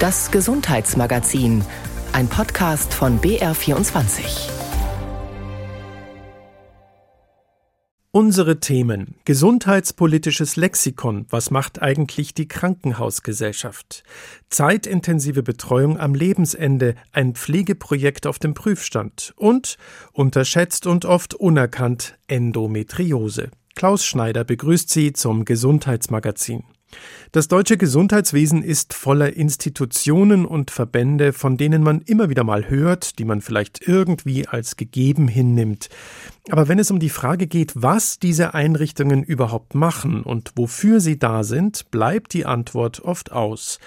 Das Gesundheitsmagazin, ein Podcast von BR24. Unsere Themen. Gesundheitspolitisches Lexikon. Was macht eigentlich die Krankenhausgesellschaft? Zeitintensive Betreuung am Lebensende. Ein Pflegeprojekt auf dem Prüfstand. Und unterschätzt und oft unerkannt Endometriose. Klaus Schneider begrüßt Sie zum Gesundheitsmagazin. Das deutsche Gesundheitswesen ist voller Institutionen und Verbände, von denen man immer wieder mal hört, die man vielleicht irgendwie als gegeben hinnimmt. Aber wenn es um die Frage geht, was diese Einrichtungen überhaupt machen und wofür sie da sind, bleibt die Antwort oft aus.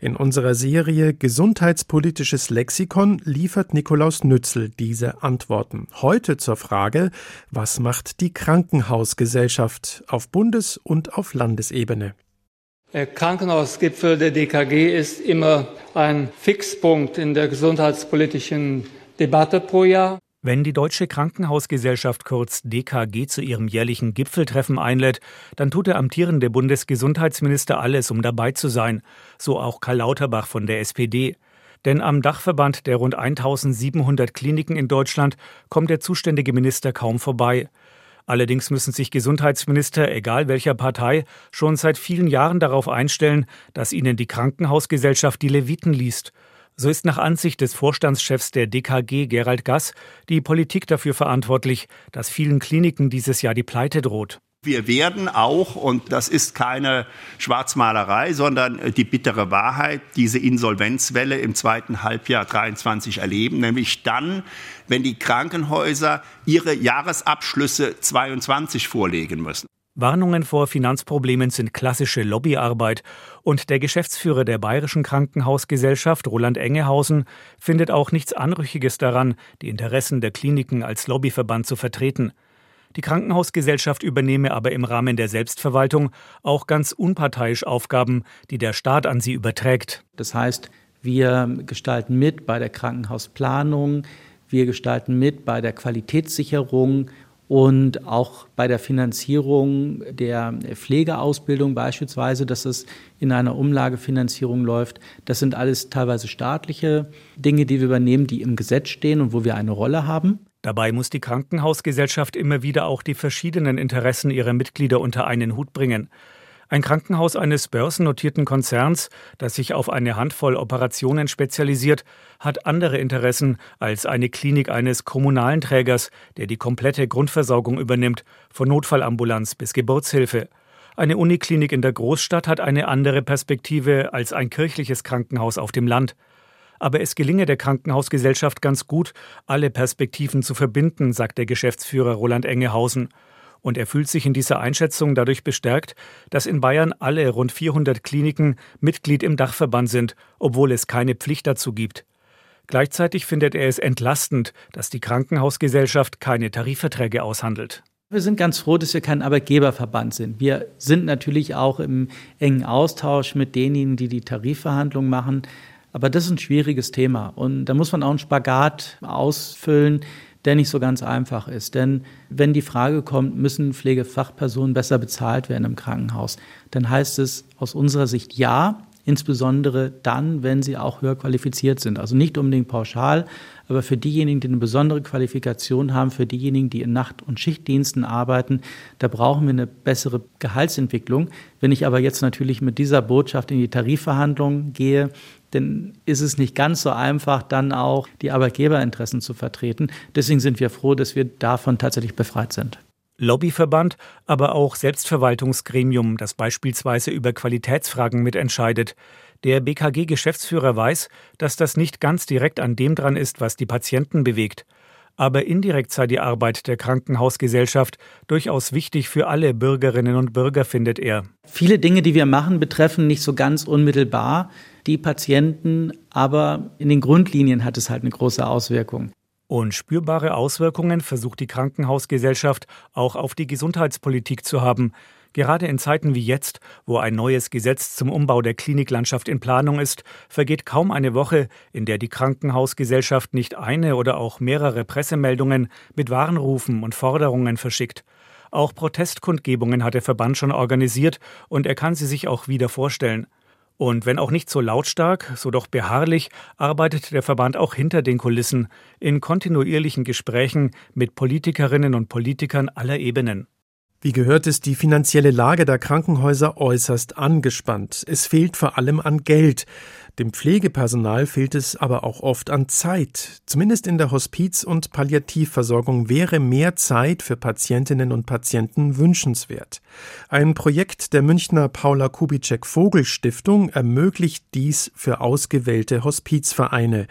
In unserer Serie Gesundheitspolitisches Lexikon liefert Nikolaus Nützel diese Antworten. Heute zur Frage, was macht die Krankenhausgesellschaft auf Bundes- und auf Landesebene? Der Krankenhausgipfel der DKG ist immer ein Fixpunkt in der gesundheitspolitischen Debatte pro Jahr. Wenn die Deutsche Krankenhausgesellschaft kurz DKG zu ihrem jährlichen Gipfeltreffen einlädt, dann tut der amtierende Bundesgesundheitsminister alles, um dabei zu sein, so auch Karl Lauterbach von der SPD. Denn am Dachverband der rund 1700 Kliniken in Deutschland kommt der zuständige Minister kaum vorbei. Allerdings müssen sich Gesundheitsminister, egal welcher Partei, schon seit vielen Jahren darauf einstellen, dass ihnen die Krankenhausgesellschaft die Leviten liest. So ist nach Ansicht des Vorstandschefs der DKG Gerald Gass die Politik dafür verantwortlich, dass vielen Kliniken dieses Jahr die Pleite droht. Wir werden auch, und das ist keine Schwarzmalerei, sondern die bittere Wahrheit, diese Insolvenzwelle im zweiten Halbjahr 23 erleben, nämlich dann, wenn die Krankenhäuser ihre Jahresabschlüsse 22 vorlegen müssen. Warnungen vor Finanzproblemen sind klassische Lobbyarbeit und der Geschäftsführer der Bayerischen Krankenhausgesellschaft, Roland Engehausen, findet auch nichts Anrüchiges daran, die Interessen der Kliniken als Lobbyverband zu vertreten. Die Krankenhausgesellschaft übernehme aber im Rahmen der Selbstverwaltung auch ganz unparteiisch Aufgaben, die der Staat an sie überträgt. Das heißt, wir gestalten mit bei der Krankenhausplanung, wir gestalten mit bei der Qualitätssicherung und auch bei der Finanzierung der Pflegeausbildung beispielsweise, dass es in einer Umlagefinanzierung läuft. Das sind alles teilweise staatliche Dinge, die wir übernehmen, die im Gesetz stehen und wo wir eine Rolle haben. Dabei muss die Krankenhausgesellschaft immer wieder auch die verschiedenen Interessen ihrer Mitglieder unter einen Hut bringen. Ein Krankenhaus eines börsennotierten Konzerns, das sich auf eine Handvoll Operationen spezialisiert, hat andere Interessen als eine Klinik eines kommunalen Trägers, der die komplette Grundversorgung übernimmt, von Notfallambulanz bis Geburtshilfe. Eine Uniklinik in der Großstadt hat eine andere Perspektive als ein kirchliches Krankenhaus auf dem Land aber es gelinge der Krankenhausgesellschaft ganz gut, alle Perspektiven zu verbinden, sagt der Geschäftsführer Roland Engehausen. Und er fühlt sich in dieser Einschätzung dadurch bestärkt, dass in Bayern alle rund 400 Kliniken Mitglied im Dachverband sind, obwohl es keine Pflicht dazu gibt. Gleichzeitig findet er es entlastend, dass die Krankenhausgesellschaft keine Tarifverträge aushandelt. Wir sind ganz froh, dass wir kein Arbeitgeberverband sind. Wir sind natürlich auch im engen Austausch mit denjenigen, die die Tarifverhandlungen machen. Aber das ist ein schwieriges Thema und da muss man auch einen Spagat ausfüllen, der nicht so ganz einfach ist. Denn wenn die Frage kommt, müssen Pflegefachpersonen besser bezahlt werden im Krankenhaus, dann heißt es aus unserer Sicht ja, insbesondere dann, wenn sie auch höher qualifiziert sind. Also nicht unbedingt pauschal, aber für diejenigen, die eine besondere Qualifikation haben, für diejenigen, die in Nacht- und Schichtdiensten arbeiten, da brauchen wir eine bessere Gehaltsentwicklung. Wenn ich aber jetzt natürlich mit dieser Botschaft in die Tarifverhandlungen gehe, dann ist es nicht ganz so einfach, dann auch die Arbeitgeberinteressen zu vertreten. Deswegen sind wir froh, dass wir davon tatsächlich befreit sind. Lobbyverband, aber auch Selbstverwaltungsgremium, das beispielsweise über Qualitätsfragen mitentscheidet. Der BKG-Geschäftsführer weiß, dass das nicht ganz direkt an dem dran ist, was die Patienten bewegt. Aber indirekt sei die Arbeit der Krankenhausgesellschaft durchaus wichtig für alle Bürgerinnen und Bürger, findet er. Viele Dinge, die wir machen, betreffen nicht so ganz unmittelbar die Patienten, aber in den Grundlinien hat es halt eine große Auswirkung. Und spürbare Auswirkungen versucht die Krankenhausgesellschaft auch auf die Gesundheitspolitik zu haben. Gerade in Zeiten wie jetzt, wo ein neues Gesetz zum Umbau der Kliniklandschaft in Planung ist, vergeht kaum eine Woche, in der die Krankenhausgesellschaft nicht eine oder auch mehrere Pressemeldungen mit Warnrufen und Forderungen verschickt. Auch Protestkundgebungen hat der Verband schon organisiert und er kann sie sich auch wieder vorstellen. Und wenn auch nicht so lautstark, so doch beharrlich, arbeitet der Verband auch hinter den Kulissen in kontinuierlichen Gesprächen mit Politikerinnen und Politikern aller Ebenen. Wie gehört ist die finanzielle Lage der Krankenhäuser äußerst angespannt. Es fehlt vor allem an Geld. Dem Pflegepersonal fehlt es aber auch oft an Zeit. Zumindest in der Hospiz- und Palliativversorgung wäre mehr Zeit für Patientinnen und Patienten wünschenswert. Ein Projekt der Münchner Paula Kubitschek Vogel Stiftung ermöglicht dies für ausgewählte Hospizvereine.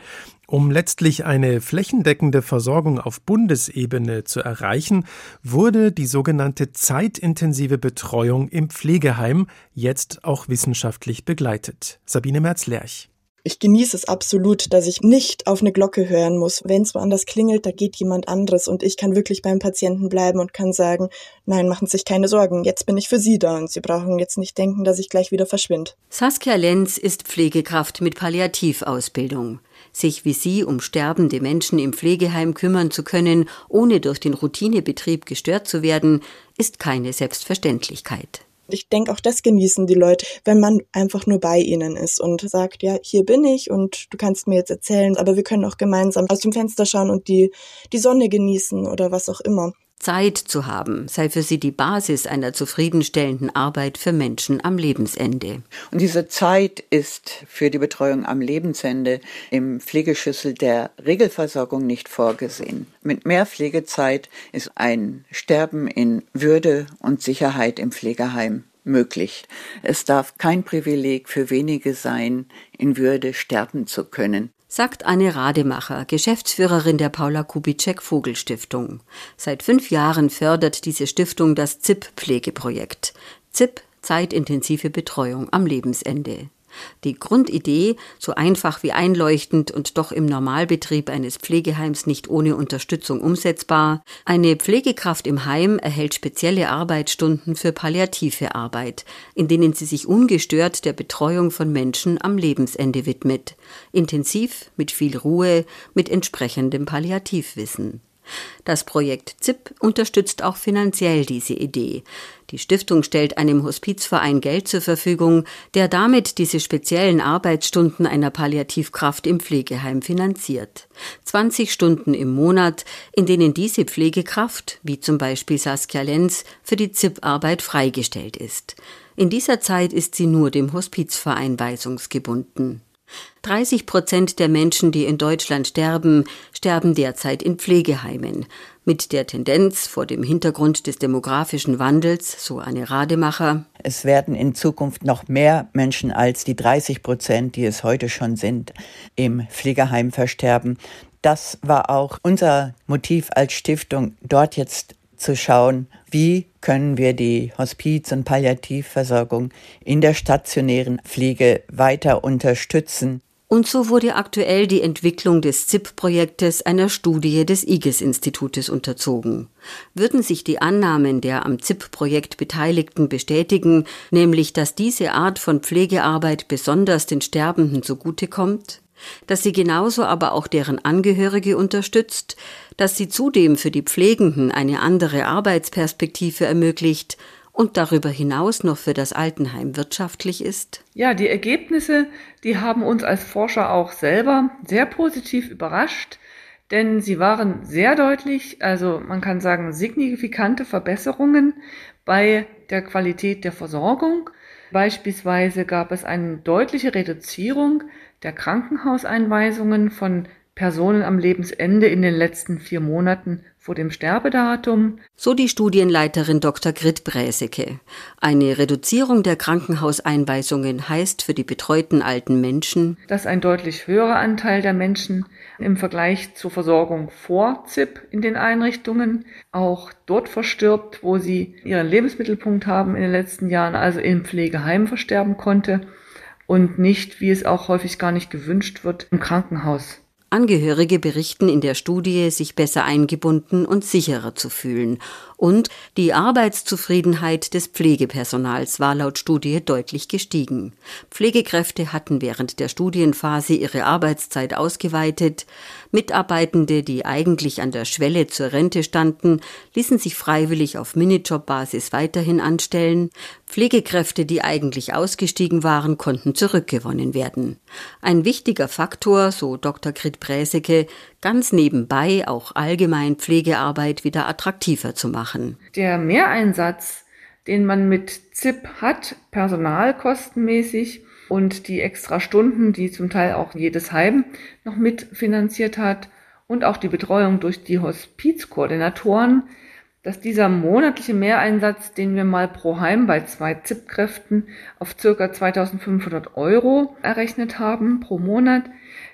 Um letztlich eine flächendeckende Versorgung auf Bundesebene zu erreichen, wurde die sogenannte zeitintensive Betreuung im Pflegeheim jetzt auch wissenschaftlich begleitet. Sabine Merz-Lerch. Ich genieße es absolut, dass ich nicht auf eine Glocke hören muss. Wenn es woanders klingelt, da geht jemand anderes und ich kann wirklich beim Patienten bleiben und kann sagen, nein, machen Sie sich keine Sorgen, jetzt bin ich für Sie da und Sie brauchen jetzt nicht denken, dass ich gleich wieder verschwinde. Saskia Lenz ist Pflegekraft mit Palliativausbildung. Sich wie sie um sterbende Menschen im Pflegeheim kümmern zu können, ohne durch den Routinebetrieb gestört zu werden, ist keine Selbstverständlichkeit. Ich denke, auch das genießen die Leute, wenn man einfach nur bei ihnen ist und sagt, ja, hier bin ich und du kannst mir jetzt erzählen, aber wir können auch gemeinsam aus dem Fenster schauen und die, die Sonne genießen oder was auch immer. Zeit zu haben sei für sie die Basis einer zufriedenstellenden Arbeit für Menschen am Lebensende. Und diese Zeit ist für die Betreuung am Lebensende im Pflegeschlüssel der Regelversorgung nicht vorgesehen. Mit mehr Pflegezeit ist ein Sterben in Würde und Sicherheit im Pflegeheim möglich. Es darf kein Privileg für wenige sein, in Würde sterben zu können sagt Anne Rademacher, Geschäftsführerin der Paula Kubitschek Vogelstiftung. Seit fünf Jahren fördert diese Stiftung das ZIP-Pflegeprojekt. ZIP zeitintensive Betreuung am Lebensende. Die Grundidee, so einfach wie einleuchtend und doch im Normalbetrieb eines Pflegeheims nicht ohne Unterstützung umsetzbar, eine Pflegekraft im Heim erhält spezielle Arbeitsstunden für palliative Arbeit, in denen sie sich ungestört der Betreuung von Menschen am Lebensende widmet, intensiv, mit viel Ruhe, mit entsprechendem Palliativwissen. Das Projekt ZIP unterstützt auch finanziell diese Idee. Die Stiftung stellt einem Hospizverein Geld zur Verfügung, der damit diese speziellen Arbeitsstunden einer Palliativkraft im Pflegeheim finanziert. 20 Stunden im Monat, in denen diese Pflegekraft, wie zum Beispiel Saskia Lenz, für die ZIP-Arbeit freigestellt ist. In dieser Zeit ist sie nur dem Hospizverein weisungsgebunden. 30 Prozent der Menschen, die in Deutschland sterben, sterben derzeit in Pflegeheimen. Mit der Tendenz vor dem Hintergrund des demografischen Wandels, so eine Rademacher. Es werden in Zukunft noch mehr Menschen als die 30 Prozent, die es heute schon sind, im Pflegeheim versterben. Das war auch unser Motiv als Stiftung, dort jetzt zu schauen, wie können wir die Hospiz- und Palliativversorgung in der stationären Pflege weiter unterstützen. Und so wurde aktuell die Entwicklung des ZIP-Projektes einer Studie des IGES-Institutes unterzogen. Würden sich die Annahmen der am ZIP-Projekt Beteiligten bestätigen, nämlich dass diese Art von Pflegearbeit besonders den Sterbenden zugutekommt? Dass sie genauso aber auch deren Angehörige unterstützt, dass sie zudem für die Pflegenden eine andere Arbeitsperspektive ermöglicht und darüber hinaus noch für das Altenheim wirtschaftlich ist? Ja, die Ergebnisse, die haben uns als Forscher auch selber sehr positiv überrascht, denn sie waren sehr deutlich, also man kann sagen signifikante Verbesserungen bei der Qualität der Versorgung. Beispielsweise gab es eine deutliche Reduzierung der Krankenhauseinweisungen von Personen am Lebensende in den letzten vier Monaten vor dem Sterbedatum. So die Studienleiterin Dr. Grit Bräseke. Eine Reduzierung der Krankenhauseinweisungen heißt für die betreuten alten Menschen, dass ein deutlich höherer Anteil der Menschen im Vergleich zur Versorgung vor ZIP in den Einrichtungen auch dort verstirbt, wo sie ihren Lebensmittelpunkt haben in den letzten Jahren, also im Pflegeheim versterben konnte und nicht, wie es auch häufig gar nicht gewünscht wird, im Krankenhaus. Angehörige berichten in der Studie, sich besser eingebunden und sicherer zu fühlen Und die Arbeitszufriedenheit des Pflegepersonals war laut Studie deutlich gestiegen. Pflegekräfte hatten während der Studienphase ihre Arbeitszeit ausgeweitet. Mitarbeitende, die eigentlich an der Schwelle zur Rente standen, ließen sich freiwillig auf Minijobbasis weiterhin anstellen. Pflegekräfte, die eigentlich ausgestiegen waren, konnten zurückgewonnen werden. Ein wichtiger Faktor, so Dr. Grit Bräseke, ganz nebenbei auch allgemein Pflegearbeit wieder attraktiver zu machen. Der Mehreinsatz, den man mit ZIP hat, personalkostenmäßig, und die extra Stunden, die zum Teil auch jedes Heim noch mitfinanziert hat und auch die Betreuung durch die Hospizkoordinatoren, dass dieser monatliche Mehreinsatz, den wir mal pro Heim bei zwei ZIP-Kräften auf circa 2500 Euro errechnet haben pro Monat,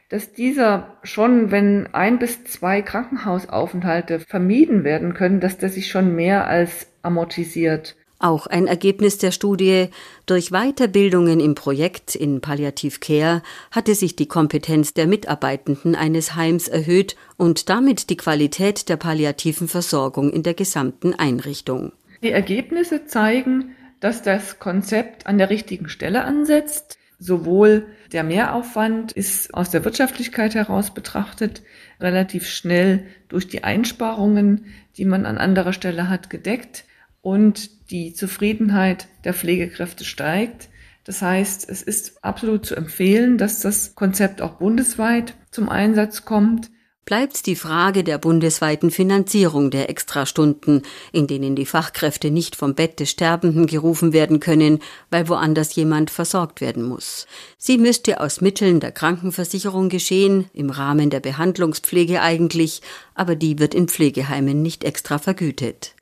dass dieser schon, wenn ein bis zwei Krankenhausaufenthalte vermieden werden können, dass der sich schon mehr als amortisiert. Auch ein Ergebnis der Studie. Durch Weiterbildungen im Projekt in Palliativ Care hatte sich die Kompetenz der Mitarbeitenden eines Heims erhöht und damit die Qualität der palliativen Versorgung in der gesamten Einrichtung. Die Ergebnisse zeigen, dass das Konzept an der richtigen Stelle ansetzt. Sowohl der Mehraufwand ist aus der Wirtschaftlichkeit heraus betrachtet relativ schnell durch die Einsparungen, die man an anderer Stelle hat, gedeckt und die Zufriedenheit der Pflegekräfte steigt. Das heißt, es ist absolut zu empfehlen, dass das Konzept auch bundesweit zum Einsatz kommt. Bleibt die Frage der bundesweiten Finanzierung der Extrastunden, in denen die Fachkräfte nicht vom Bett des Sterbenden gerufen werden können, weil woanders jemand versorgt werden muss. Sie müsste aus Mitteln der Krankenversicherung geschehen, im Rahmen der Behandlungspflege eigentlich, aber die wird in Pflegeheimen nicht extra vergütet.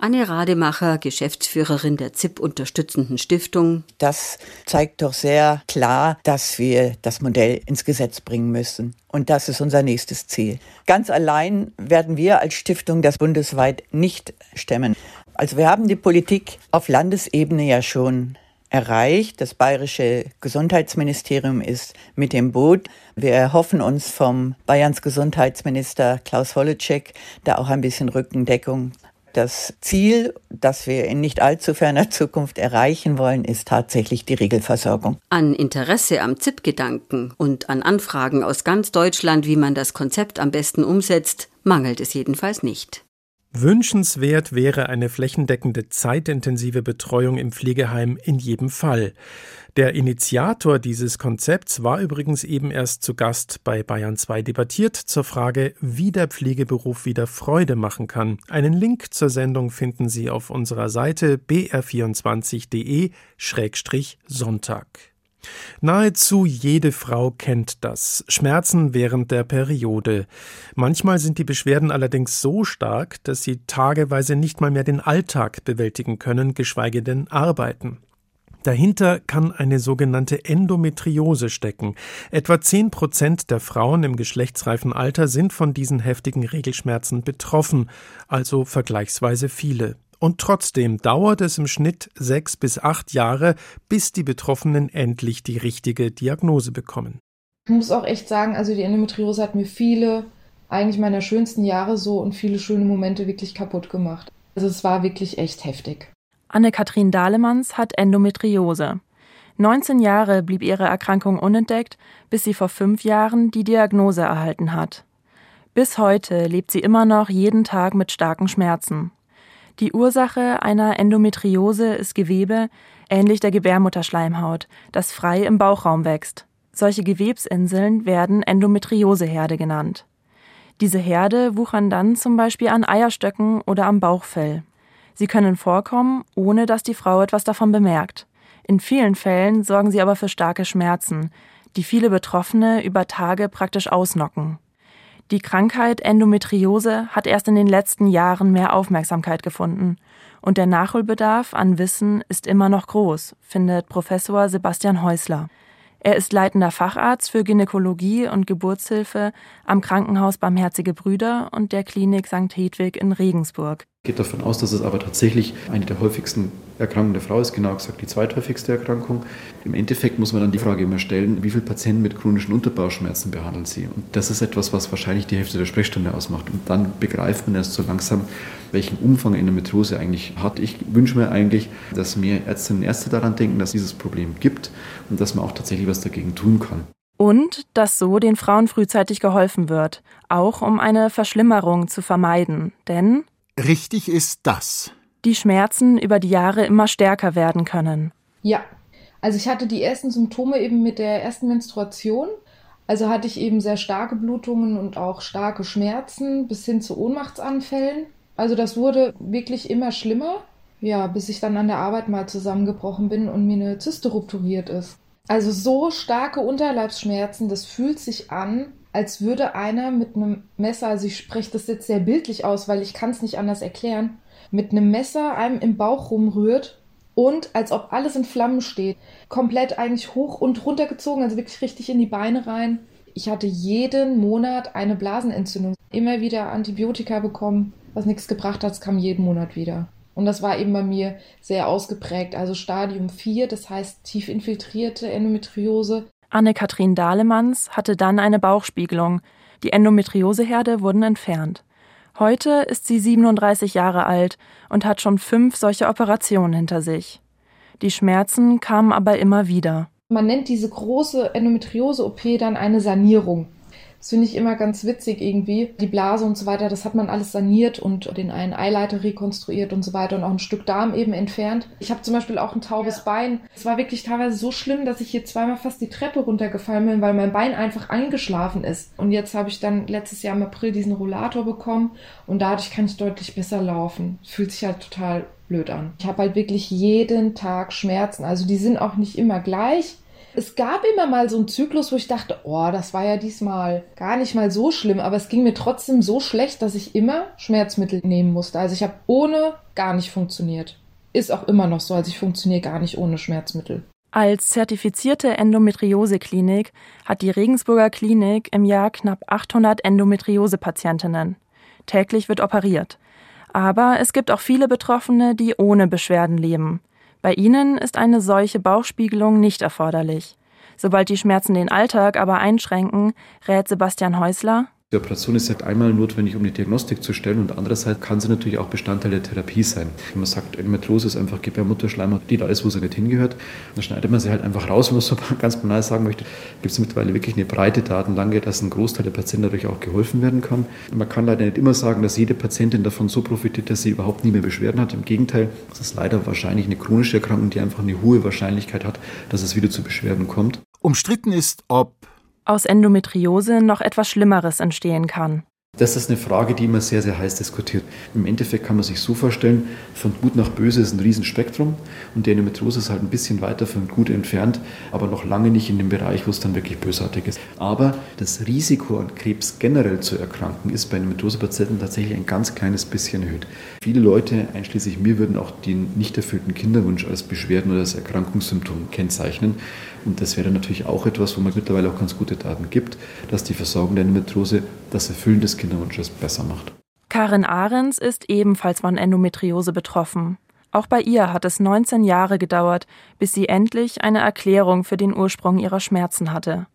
Anne Rademacher, Geschäftsführerin der ZIP unterstützenden Stiftung. Das zeigt doch sehr klar, dass wir das Modell ins Gesetz bringen müssen. Und das ist unser nächstes Ziel. Ganz allein werden wir als Stiftung das bundesweit nicht stemmen. Also wir haben die Politik auf Landesebene ja schon erreicht. Das bayerische Gesundheitsministerium ist mit dem Boot. Wir erhoffen uns vom Bayerns Gesundheitsminister Klaus Holleczek da auch ein bisschen Rückendeckung. Das Ziel, das wir in nicht allzu ferner Zukunft erreichen wollen, ist tatsächlich die Regelversorgung. An Interesse am ZIP-Gedanken und an Anfragen aus ganz Deutschland, wie man das Konzept am besten umsetzt, mangelt es jedenfalls nicht. Wünschenswert wäre eine flächendeckende zeitintensive Betreuung im Pflegeheim in jedem Fall. Der Initiator dieses Konzepts war übrigens eben erst zu Gast bei Bayern 2 debattiert zur Frage, wie der Pflegeberuf wieder Freude machen kann. Einen Link zur Sendung finden Sie auf unserer Seite br24.de-sonntag. Nahezu jede Frau kennt das. Schmerzen während der Periode. Manchmal sind die Beschwerden allerdings so stark, dass sie tageweise nicht mal mehr den Alltag bewältigen können, geschweige denn arbeiten. Dahinter kann eine sogenannte Endometriose stecken. Etwa zehn Prozent der Frauen im geschlechtsreifen Alter sind von diesen heftigen Regelschmerzen betroffen, also vergleichsweise viele. Und trotzdem dauert es im Schnitt sechs bis acht Jahre, bis die Betroffenen endlich die richtige Diagnose bekommen. Ich muss auch echt sagen, also die Endometriose hat mir viele, eigentlich meiner schönsten Jahre so und viele schöne Momente wirklich kaputt gemacht. Also es war wirklich echt heftig. Anne-Kathrin Dahlemanns hat Endometriose. 19 Jahre blieb ihre Erkrankung unentdeckt, bis sie vor fünf Jahren die Diagnose erhalten hat. Bis heute lebt sie immer noch jeden Tag mit starken Schmerzen. Die Ursache einer Endometriose ist Gewebe, ähnlich der Gebärmutterschleimhaut, das frei im Bauchraum wächst. Solche Gewebsinseln werden Endometrioseherde genannt. Diese Herde wuchern dann zum Beispiel an Eierstöcken oder am Bauchfell. Sie können vorkommen, ohne dass die Frau etwas davon bemerkt. In vielen Fällen sorgen sie aber für starke Schmerzen, die viele Betroffene über Tage praktisch ausnocken. Die Krankheit Endometriose hat erst in den letzten Jahren mehr Aufmerksamkeit gefunden. Und der Nachholbedarf an Wissen ist immer noch groß, findet Professor Sebastian Häusler. Er ist leitender Facharzt für Gynäkologie und Geburtshilfe am Krankenhaus Barmherzige Brüder und der Klinik St. Hedwig in Regensburg. Gehe davon aus, dass es aber tatsächlich eine der häufigsten Erkrankung der Frau ist genau gesagt die zweithäufigste Erkrankung. Im Endeffekt muss man dann die Frage immer stellen, wie viele Patienten mit chronischen Unterbauchschmerzen behandeln sie? Und das ist etwas, was wahrscheinlich die Hälfte der Sprechstunde ausmacht. Und dann begreift man erst so langsam, welchen Umfang Endometriose eigentlich hat. Ich wünsche mir eigentlich, dass mehr Ärztinnen und Ärzte daran denken, dass dieses Problem gibt und dass man auch tatsächlich was dagegen tun kann. Und dass so den Frauen frühzeitig geholfen wird, auch um eine Verschlimmerung zu vermeiden. Denn richtig ist das. Die Schmerzen über die Jahre immer stärker werden können. Ja, also ich hatte die ersten Symptome eben mit der ersten Menstruation. Also hatte ich eben sehr starke Blutungen und auch starke Schmerzen bis hin zu Ohnmachtsanfällen. Also das wurde wirklich immer schlimmer. Ja, bis ich dann an der Arbeit mal zusammengebrochen bin und mir eine Zyste rupturiert ist. Also so starke Unterleibsschmerzen, das fühlt sich an, als würde einer mit einem Messer, also ich spreche das jetzt sehr bildlich aus, weil ich kann es nicht anders erklären, mit einem Messer einem im Bauch rumrührt und als ob alles in Flammen steht. Komplett eigentlich hoch und runter gezogen, also wirklich richtig in die Beine rein. Ich hatte jeden Monat eine Blasenentzündung. Immer wieder Antibiotika bekommen, was nichts gebracht hat, es kam jeden Monat wieder. Und das war eben bei mir sehr ausgeprägt. Also Stadium 4, das heißt tief infiltrierte Endometriose. Anne-Kathrin Dahlemanns hatte dann eine Bauchspiegelung. Die Endometrioseherde wurden entfernt. Heute ist sie 37 Jahre alt und hat schon fünf solche Operationen hinter sich. Die Schmerzen kamen aber immer wieder. Man nennt diese große Endometriose-OP dann eine Sanierung. Das finde ich immer ganz witzig irgendwie. Die Blase und so weiter, das hat man alles saniert und den einen Eileiter rekonstruiert und so weiter und auch ein Stück Darm eben entfernt. Ich habe zum Beispiel auch ein taubes ja. Bein. Es war wirklich teilweise so schlimm, dass ich hier zweimal fast die Treppe runtergefallen bin, weil mein Bein einfach eingeschlafen ist. Und jetzt habe ich dann letztes Jahr im April diesen Rollator bekommen und dadurch kann ich deutlich besser laufen. Fühlt sich halt total blöd an. Ich habe halt wirklich jeden Tag Schmerzen. Also die sind auch nicht immer gleich es gab immer mal so einen Zyklus, wo ich dachte, oh, das war ja diesmal gar nicht mal so schlimm, aber es ging mir trotzdem so schlecht, dass ich immer Schmerzmittel nehmen musste. Also ich habe ohne gar nicht funktioniert. Ist auch immer noch so, also ich funktioniere gar nicht ohne Schmerzmittel. Als zertifizierte Endometriose-Klinik hat die Regensburger Klinik im Jahr knapp 800 Endometriose-Patientinnen. Täglich wird operiert. Aber es gibt auch viele Betroffene, die ohne Beschwerden leben. Bei ihnen ist eine solche Bauchspiegelung nicht erforderlich. Sobald die Schmerzen den Alltag aber einschränken, rät Sebastian Häusler, die Operation ist halt einmal notwendig, um die Diagnostik zu stellen und andererseits kann sie natürlich auch Bestandteil der Therapie sein. Wenn man sagt, Endometriose ist einfach Gebärmutterschleimhaut, die da ist, wo sie nicht hingehört, dann schneidet man sie halt einfach raus, wenn man so ganz banal sagen möchte. Gibt es mittlerweile wirklich eine breite Datenlage, dass ein Großteil der Patienten dadurch auch geholfen werden kann. Man kann leider nicht immer sagen, dass jede Patientin davon so profitiert, dass sie überhaupt nie mehr Beschwerden hat. Im Gegenteil, es ist leider wahrscheinlich eine chronische Erkrankung, die einfach eine hohe Wahrscheinlichkeit hat, dass es wieder zu Beschwerden kommt. Umstritten ist, ob aus Endometriose noch etwas Schlimmeres entstehen kann. Das ist eine Frage, die immer sehr, sehr heiß diskutiert. Im Endeffekt kann man sich so vorstellen, von gut nach böse ist ein Riesenspektrum und die Endometriose ist halt ein bisschen weiter von gut entfernt, aber noch lange nicht in dem Bereich, wo es dann wirklich bösartig ist. Aber das Risiko an Krebs generell zu erkranken ist bei Endometriose-Patienten tatsächlich ein ganz kleines bisschen erhöht. Viele Leute, einschließlich mir, würden auch den nicht erfüllten Kinderwunsch als Beschwerden oder als Erkrankungssymptom kennzeichnen. Und das wäre natürlich auch etwas, wo man mittlerweile auch ganz gute Daten gibt, dass die Versorgung der Endometriose das Erfüllen des Kinderwunsches besser macht. Karin Ahrens ist ebenfalls von Endometriose betroffen. Auch bei ihr hat es 19 Jahre gedauert, bis sie endlich eine Erklärung für den Ursprung ihrer Schmerzen hatte.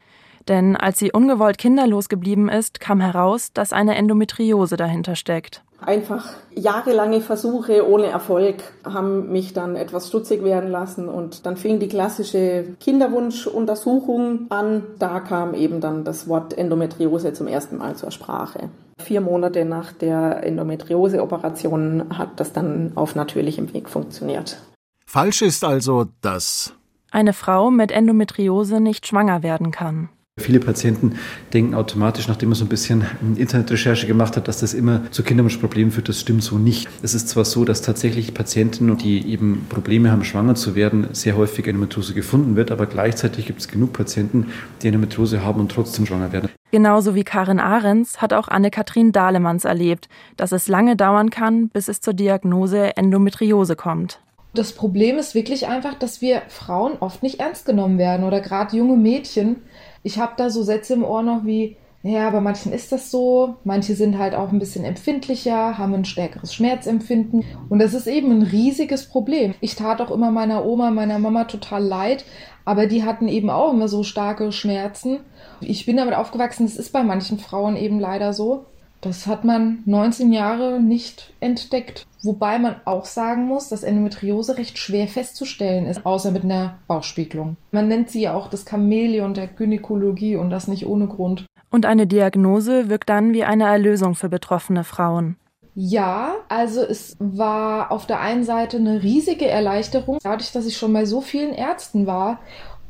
Denn als sie ungewollt kinderlos geblieben ist, kam heraus, dass eine Endometriose dahinter steckt. Einfach jahrelange Versuche ohne Erfolg haben mich dann etwas stutzig werden lassen und dann fing die klassische Kinderwunschuntersuchung an. Da kam eben dann das Wort Endometriose zum ersten Mal zur Sprache. Vier Monate nach der Endometriose-Operation hat das dann auf natürlichem Weg funktioniert. Falsch ist also, dass eine Frau mit Endometriose nicht schwanger werden kann. Viele Patienten denken automatisch, nachdem man so ein bisschen Internetrecherche gemacht hat, dass das immer zu Kinderwunschproblemen führt. Das stimmt so nicht. Es ist zwar so, dass tatsächlich Patienten, die eben Probleme haben, schwanger zu werden, sehr häufig Endometriose gefunden wird, aber gleichzeitig gibt es genug Patienten, die Endometriose haben und trotzdem schwanger werden. Genauso wie Karin Ahrens hat auch Anne-Kathrin Dahlemanns erlebt, dass es lange dauern kann, bis es zur Diagnose Endometriose kommt. Das Problem ist wirklich einfach, dass wir Frauen oft nicht ernst genommen werden oder gerade junge Mädchen ich habe da so Sätze im Ohr noch wie, Ja, bei manchen ist das so. Manche sind halt auch ein bisschen empfindlicher, haben ein stärkeres Schmerzempfinden. Und das ist eben ein riesiges Problem. Ich tat auch immer meiner Oma, meiner Mama total leid, aber die hatten eben auch immer so starke Schmerzen. Ich bin damit aufgewachsen, das ist bei manchen Frauen eben leider so. Das hat man 19 Jahre nicht entdeckt. Wobei man auch sagen muss, dass Endometriose recht schwer festzustellen ist, außer mit einer Bauchspiegelung. Man nennt sie ja auch das Chamäleon der Gynäkologie und das nicht ohne Grund. Und eine Diagnose wirkt dann wie eine Erlösung für betroffene Frauen. Ja, also es war auf der einen Seite eine riesige Erleichterung, dadurch, dass ich schon bei so vielen Ärzten war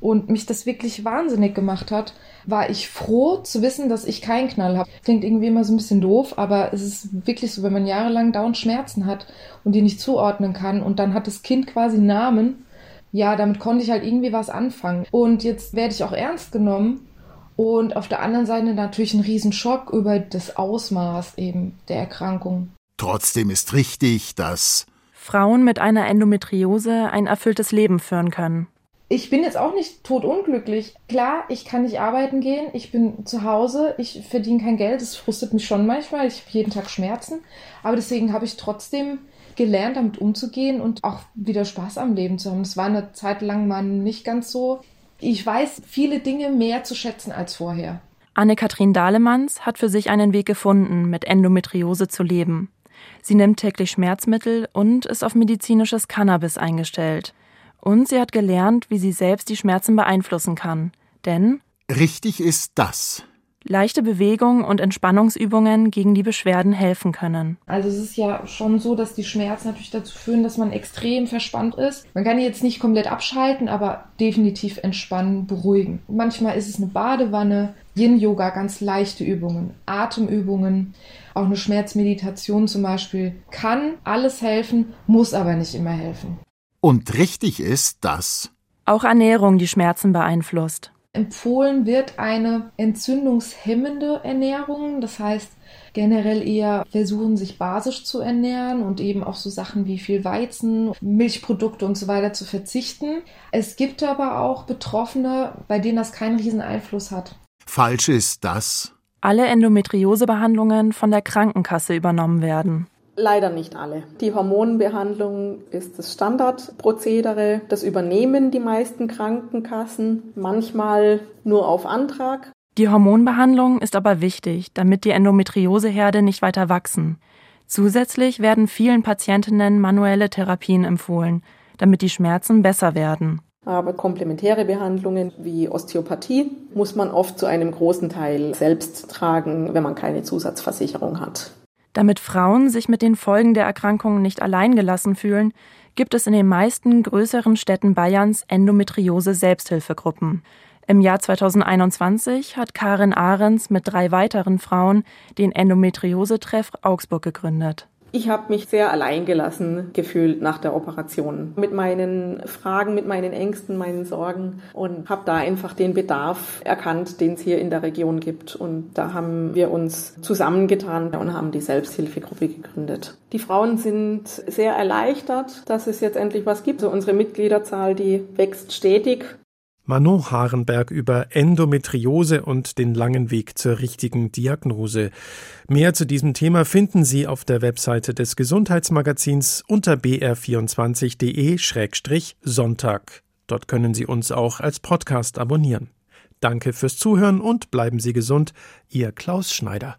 und mich das wirklich wahnsinnig gemacht hat, war ich froh zu wissen, dass ich keinen Knall habe. Klingt irgendwie immer so ein bisschen doof, aber es ist wirklich so, wenn man jahrelang dauernd Schmerzen hat und die nicht zuordnen kann und dann hat das Kind quasi Namen, ja, damit konnte ich halt irgendwie was anfangen. Und jetzt werde ich auch ernst genommen und auf der anderen Seite natürlich ein Riesenschock über das Ausmaß eben der Erkrankung. Trotzdem ist richtig, dass Frauen mit einer Endometriose ein erfülltes Leben führen können. Ich bin jetzt auch nicht totunglücklich. Klar, ich kann nicht arbeiten gehen, ich bin zu Hause, ich verdiene kein Geld, das frustet mich schon manchmal, ich habe jeden Tag Schmerzen, aber deswegen habe ich trotzdem gelernt, damit umzugehen und auch wieder Spaß am Leben zu haben. Es war eine Zeit lang mal nicht ganz so ich weiß viele Dinge mehr zu schätzen als vorher. Anne-Kathrin Dahlemanns hat für sich einen Weg gefunden, mit Endometriose zu leben. Sie nimmt täglich Schmerzmittel und ist auf medizinisches Cannabis eingestellt. Und sie hat gelernt, wie sie selbst die Schmerzen beeinflussen kann. Denn richtig ist das. Leichte Bewegung und Entspannungsübungen gegen die Beschwerden helfen können. Also es ist ja schon so, dass die Schmerzen natürlich dazu führen, dass man extrem verspannt ist. Man kann jetzt nicht komplett abschalten, aber definitiv entspannen, beruhigen. Manchmal ist es eine Badewanne, Yin-Yoga, ganz leichte Übungen, Atemübungen, auch eine Schmerzmeditation zum Beispiel. Kann alles helfen, muss aber nicht immer helfen. Und richtig ist, dass auch Ernährung die Schmerzen beeinflusst. Empfohlen wird eine entzündungshemmende Ernährung, das heißt generell eher versuchen, sich basisch zu ernähren und eben auch so Sachen wie viel Weizen, Milchprodukte und so weiter zu verzichten. Es gibt aber auch Betroffene, bei denen das keinen riesen Einfluss hat. Falsch ist das. Alle Endometriosebehandlungen von der Krankenkasse übernommen werden. Leider nicht alle. Die Hormonbehandlung ist das Standardprozedere. Das übernehmen die meisten Krankenkassen, manchmal nur auf Antrag. Die Hormonbehandlung ist aber wichtig, damit die Endometrioseherde nicht weiter wachsen. Zusätzlich werden vielen Patientinnen manuelle Therapien empfohlen, damit die Schmerzen besser werden. Aber komplementäre Behandlungen wie Osteopathie muss man oft zu einem großen Teil selbst tragen, wenn man keine Zusatzversicherung hat. Damit Frauen sich mit den Folgen der Erkrankung nicht alleingelassen fühlen, gibt es in den meisten größeren Städten Bayerns Endometriose-Selbsthilfegruppen. Im Jahr 2021 hat Karin Ahrens mit drei weiteren Frauen den Endometriose-Treff Augsburg gegründet. Ich habe mich sehr alleingelassen gefühlt nach der Operation mit meinen Fragen, mit meinen Ängsten, meinen Sorgen und habe da einfach den Bedarf erkannt, den es hier in der Region gibt. Und da haben wir uns zusammengetan und haben die Selbsthilfegruppe gegründet. Die Frauen sind sehr erleichtert, dass es jetzt endlich was gibt. Also unsere Mitgliederzahl, die wächst stetig Manon Harenberg über Endometriose und den langen Weg zur richtigen Diagnose. Mehr zu diesem Thema finden Sie auf der Webseite des Gesundheitsmagazins unter br24.de-sonntag. Dort können Sie uns auch als Podcast abonnieren. Danke fürs Zuhören und bleiben Sie gesund. Ihr Klaus Schneider.